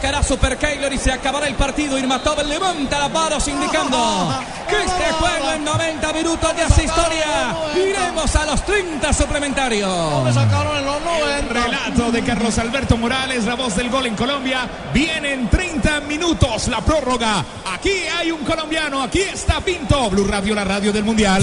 Sacará Super Keylor y se acabará el partido. Irmatov levanta las manos indicando que este juego en 90 minutos de hace historia. Iremos a los 30 suplementarios. Relato de Carlos Alberto Morales, la voz del gol en Colombia. Vienen 30 minutos la prórroga. Aquí hay un colombiano. Aquí está Pinto. Blue Radio, la radio del Mundial.